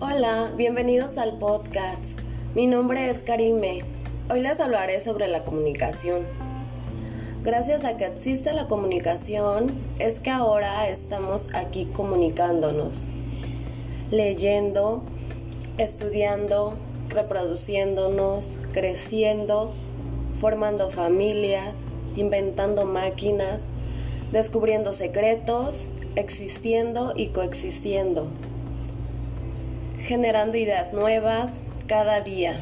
Hola, bienvenidos al podcast. Mi nombre es Karime. Hoy les hablaré sobre la comunicación. Gracias a que existe la comunicación es que ahora estamos aquí comunicándonos, leyendo, estudiando, reproduciéndonos, creciendo, formando familias, inventando máquinas, descubriendo secretos, existiendo y coexistiendo, generando ideas nuevas cada día.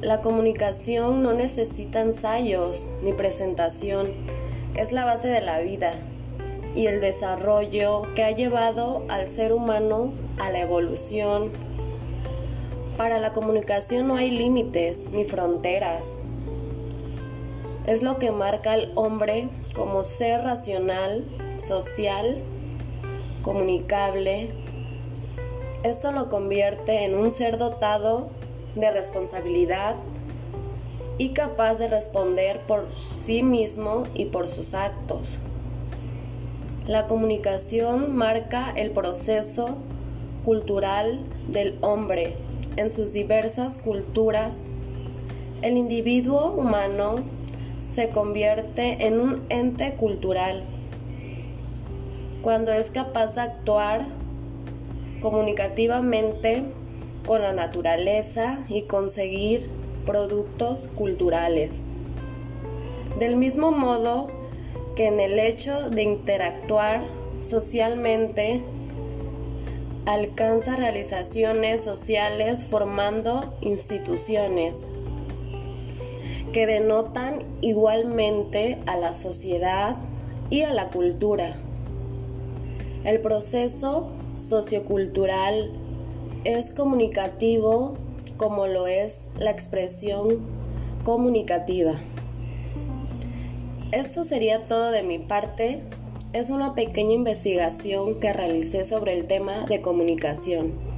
La comunicación no necesita ensayos ni presentación, es la base de la vida y el desarrollo que ha llevado al ser humano a la evolución. Para la comunicación no hay límites ni fronteras. Es lo que marca al hombre como ser racional, social, comunicable. Esto lo convierte en un ser dotado de responsabilidad y capaz de responder por sí mismo y por sus actos. La comunicación marca el proceso cultural del hombre en sus diversas culturas. El individuo humano se convierte en un ente cultural cuando es capaz de actuar comunicativamente con la naturaleza y conseguir productos culturales. Del mismo modo que en el hecho de interactuar socialmente alcanza realizaciones sociales formando instituciones que denotan igualmente a la sociedad y a la cultura. El proceso sociocultural es comunicativo como lo es la expresión comunicativa. Esto sería todo de mi parte. Es una pequeña investigación que realicé sobre el tema de comunicación.